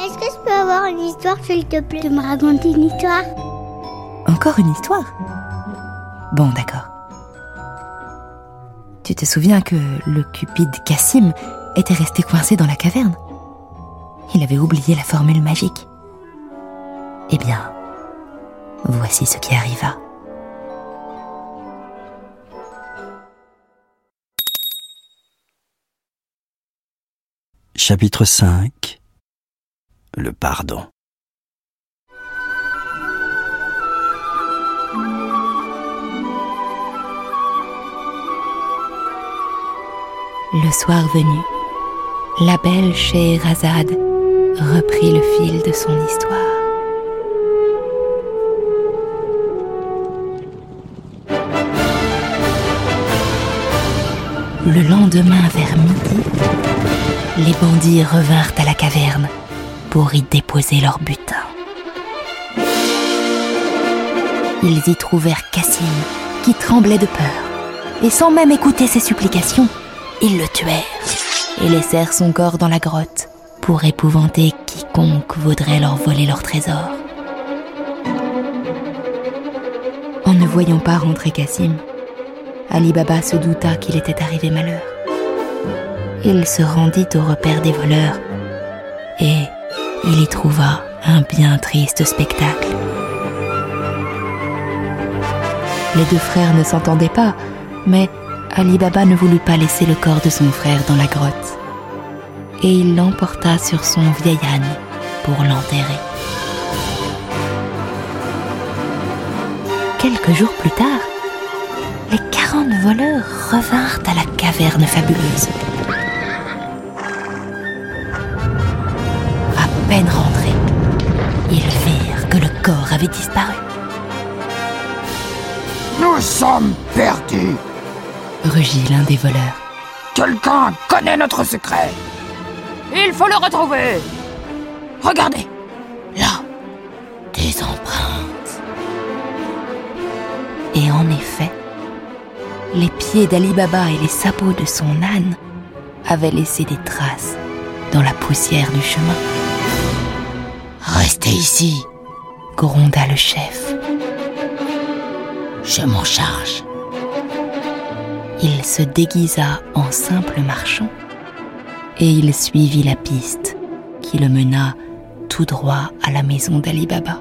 Est-ce que je peux avoir une histoire, s'il te plaît, de me raconter une histoire? Encore une histoire? Bon, d'accord. Tu te souviens que le cupide Cassim était resté coincé dans la caverne? Il avait oublié la formule magique. Eh bien, voici ce qui arriva. Chapitre 5 Le pardon. Le soir venu, la belle Scheherazade reprit le fil de son histoire. Le lendemain vers midi, les bandits revinrent à la caverne pour y déposer leur butin. Ils y trouvèrent Cassim, qui tremblait de peur, et sans même écouter ses supplications, ils le tuèrent et laissèrent son corps dans la grotte pour épouvanter quiconque voudrait leur voler leur trésor. En ne voyant pas rentrer Cassim, Ali Baba se douta qu'il était arrivé malheur. Il se rendit au repère des voleurs et il y trouva un bien triste spectacle. Les deux frères ne s'entendaient pas, mais Ali Baba ne voulut pas laisser le corps de son frère dans la grotte. Et il l'emporta sur son vieil âne pour l'enterrer. Quelques jours plus tard, les 40 voleurs revinrent à la caverne fabuleuse. Peine rentrés, ils virent que le corps avait disparu. Nous sommes perdus. Rugit l'un des voleurs. Quelqu'un connaît notre secret. Il faut le retrouver. Regardez, là, Des empreintes. Et en effet, les pieds d'Ali Baba et les sabots de son âne avaient laissé des traces dans la poussière du chemin. Restez ici, Gronda le chef. je m'en charge. Il se déguisa en simple marchand et il suivit la piste qui le mena tout droit à la maison d'Ali Baba.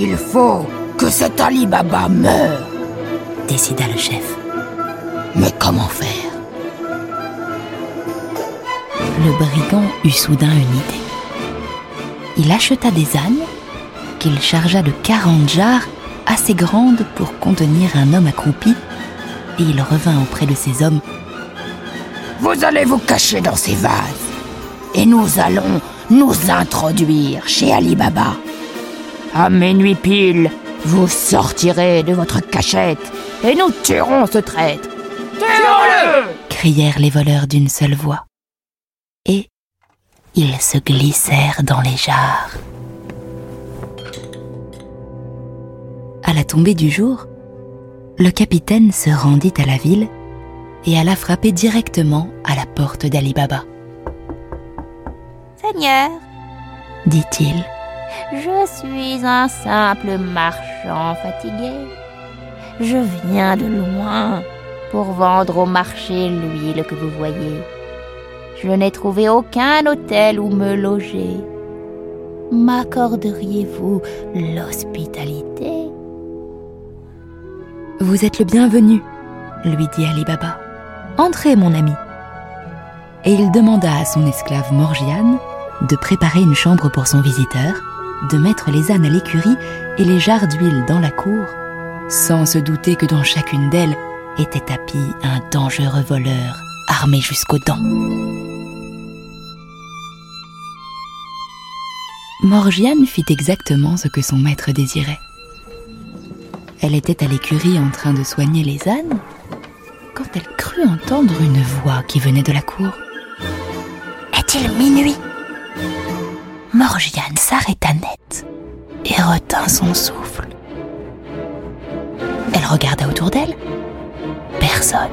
il faut que cet Ali Baba meure. Décida le chef. Mais comment faire? Le brigand eut soudain une idée. Il acheta des ânes qu'il chargea de 40 jarres assez grandes pour contenir un homme accroupi et il revint auprès de ces hommes Vous allez vous cacher dans ces vases. Et nous allons nous introduire chez Ali Baba. À minuit pile, vous sortirez de votre cachette et nous tuerons ce traître. Tuons-le crièrent les voleurs d'une seule voix. Et ils se glissèrent dans les jarres. À la tombée du jour, le capitaine se rendit à la ville et alla frapper directement à la porte d'Ali Baba. Seigneur, Dit-il, je suis un simple marchand fatigué. Je viens de loin pour vendre au marché l'huile que vous voyez. Je n'ai trouvé aucun hôtel où me loger. M'accorderiez-vous l'hospitalité? Vous êtes le bienvenu, lui dit Ali Baba. Entrez, mon ami. Et il demanda à son esclave Morgiane de préparer une chambre pour son visiteur, de mettre les ânes à l'écurie et les jarres d'huile dans la cour, sans se douter que dans chacune d'elles était tapi un dangereux voleur armé jusqu'aux dents. Morgiane fit exactement ce que son maître désirait. Elle était à l'écurie en train de soigner les ânes quand elle crut entendre une voix qui venait de la cour. Est-il minuit? Morgiane s'arrêta net et retint son souffle. Elle regarda autour d'elle. Personne.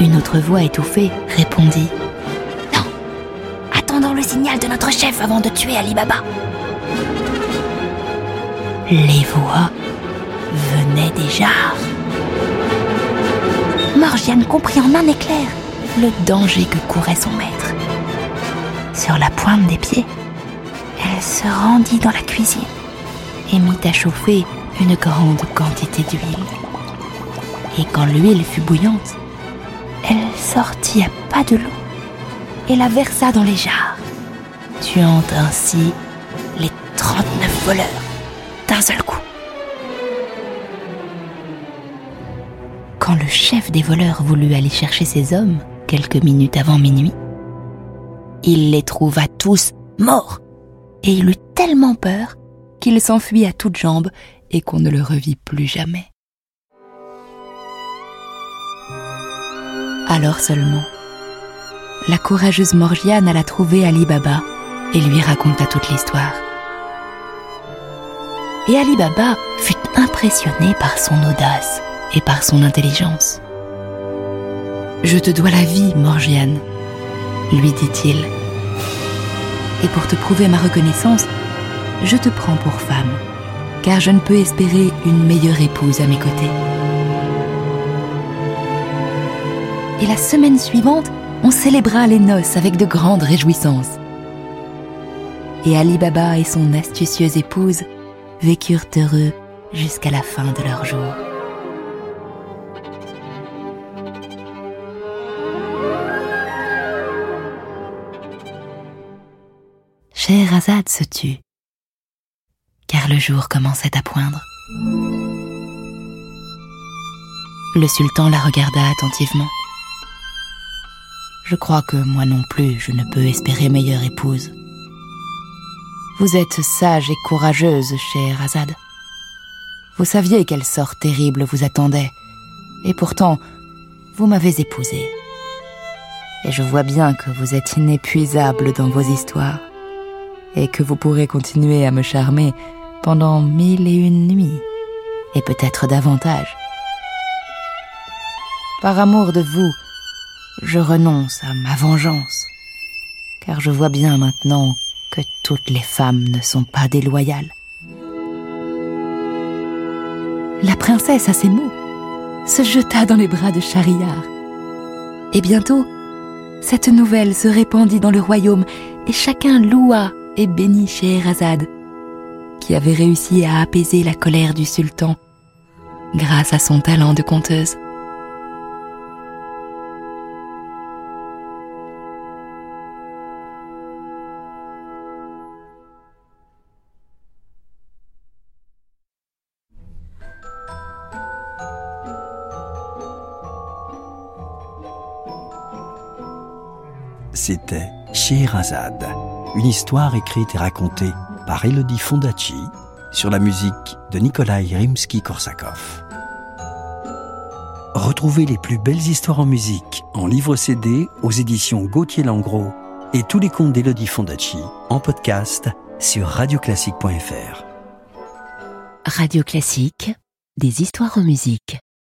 Une autre voix étouffée répondit signal de notre chef avant de tuer Ali Baba. Les voix venaient déjà. Morgiane comprit en un éclair le danger que courait son maître. Sur la pointe des pieds, elle se rendit dans la cuisine et mit à chauffer une grande quantité d'huile. Et quand l'huile fut bouillante, elle sortit à pas de l'eau et la versa dans les jarres, tuant ainsi les 39 voleurs d'un seul coup. Quand le chef des voleurs voulut aller chercher ses hommes, quelques minutes avant minuit, il les trouva tous morts, et il eut tellement peur qu'il s'enfuit à toutes jambes et qu'on ne le revit plus jamais. Alors seulement, la courageuse Morgiane alla trouver Ali Baba et lui raconta toute l'histoire. Et Ali Baba fut impressionné par son audace et par son intelligence. Je te dois la vie, Morgiane, lui dit-il. Et pour te prouver ma reconnaissance, je te prends pour femme, car je ne peux espérer une meilleure épouse à mes côtés. Et la semaine suivante, on célébra les noces avec de grandes réjouissances. Et Ali Baba et son astucieuse épouse vécurent heureux jusqu'à la fin de leur jour. Scheherazade se tut, car le jour commençait à poindre. Le sultan la regarda attentivement. Je crois que moi non plus je ne peux espérer meilleure épouse. Vous êtes sage et courageuse, Scheherazade. Vous saviez quel sort terrible vous attendait, et pourtant, vous m'avez épousée. Et je vois bien que vous êtes inépuisable dans vos histoires, et que vous pourrez continuer à me charmer pendant mille et une nuits, et peut-être davantage. Par amour de vous, je renonce à ma vengeance, car je vois bien maintenant toutes les femmes ne sont pas déloyales. La princesse, à ces mots, se jeta dans les bras de Schahriar. Et bientôt, cette nouvelle se répandit dans le royaume et chacun loua et bénit Scheherazade, qui avait réussi à apaiser la colère du sultan grâce à son talent de conteuse. C'était Scheherazade, une histoire écrite et racontée par Elodie Fondacci sur la musique de Nikolai Rimsky-Korsakov. Retrouvez les plus belles histoires en musique en livre CD aux éditions Gauthier Langros et tous les contes d'Elodie Fondacci en podcast sur radioclassique.fr. Radio Classique, des histoires en musique.